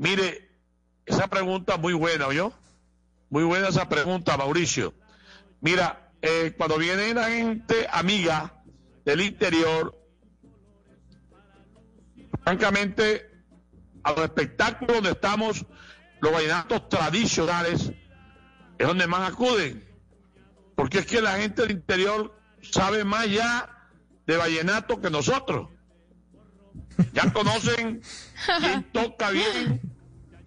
Mire, esa pregunta muy buena, ¿yo? Muy buena esa pregunta, Mauricio. Mira, eh, cuando viene la gente amiga del interior, francamente, a los espectáculos donde estamos, los vallenatos tradicionales, es donde más acuden. Porque es que la gente del interior sabe más ya de vallenato que nosotros. Ya conocen quién toca bien,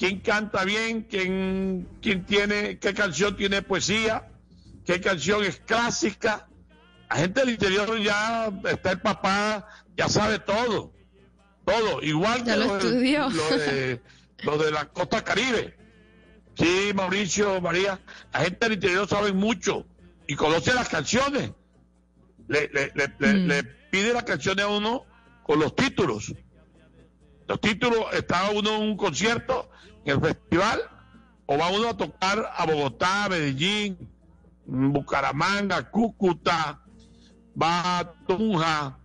quién canta bien, quién, quién tiene, qué canción tiene poesía, qué canción es clásica. La gente del interior ya está el papá, ya sabe todo, todo, igual que lo, de, lo de la costa caribe. Sí, Mauricio, María, la gente del interior sabe mucho y conoce las canciones. Le, le, le, le, mm. pide las canciones a uno con los títulos. Los títulos, está uno en un concierto, en el festival, o va uno a tocar a Bogotá, Medellín, Bucaramanga, Cúcuta, va a Tunja,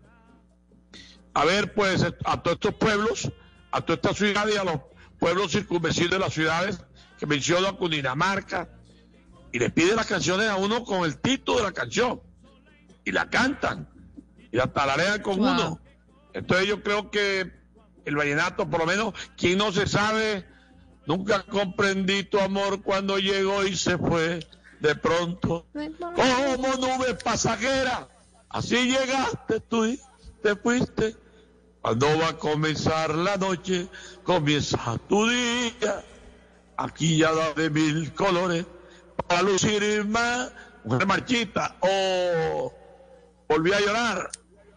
a ver pues a todos estos pueblos, a todas estas ciudades y a los pueblos circunvecinos de las ciudades que menciono a Cundinamarca, y le pide las canciones a uno con el título de la canción, y la cantan, y la talarean con uno. Entonces yo creo que el vallenato, por lo menos, quien no se sabe, nunca comprendí tu amor cuando llegó y se fue de pronto. Como nube pasajera, así llegaste tú y te fuiste. Cuando va a comenzar la noche, comienza tu día. Aquí ya da de mil colores para lucir más. Mujer marchita, oh, volví a llorar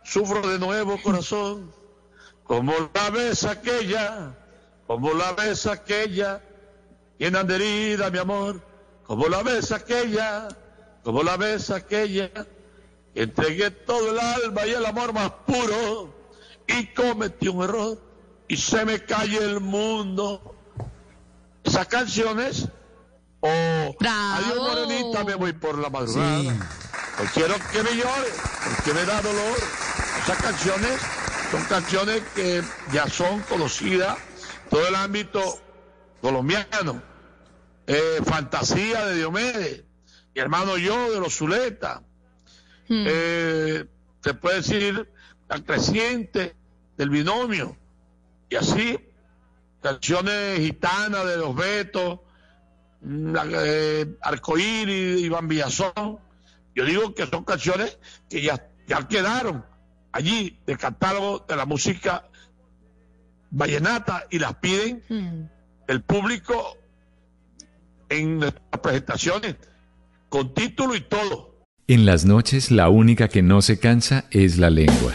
Sufro de nuevo corazón, como la vez aquella, como la vez aquella, llena de herida mi amor, como la vez aquella, como la vez aquella, entregué todo el alma y el amor más puro y cometí un error y se me cae el mundo. Esas canciones, o oh, adiós morenita, me voy por la madrugada. quiero que me llore, porque me da dolor. Esas canciones son canciones que ya son conocidas todo el ámbito colombiano. Eh, fantasía de Diomedes, y hermano yo de los Zuleta. Hmm. Eh, se puede decir la creciente del binomio. Y así, canciones gitanas de los Betos, eh, Arcoíris, Iván Villazón. Yo digo que son canciones que ya, ya quedaron allí del catálogo de la música vallenata y las piden hmm. el público en nuestras presentaciones con título y todo. En las noches la única que no se cansa es la lengua.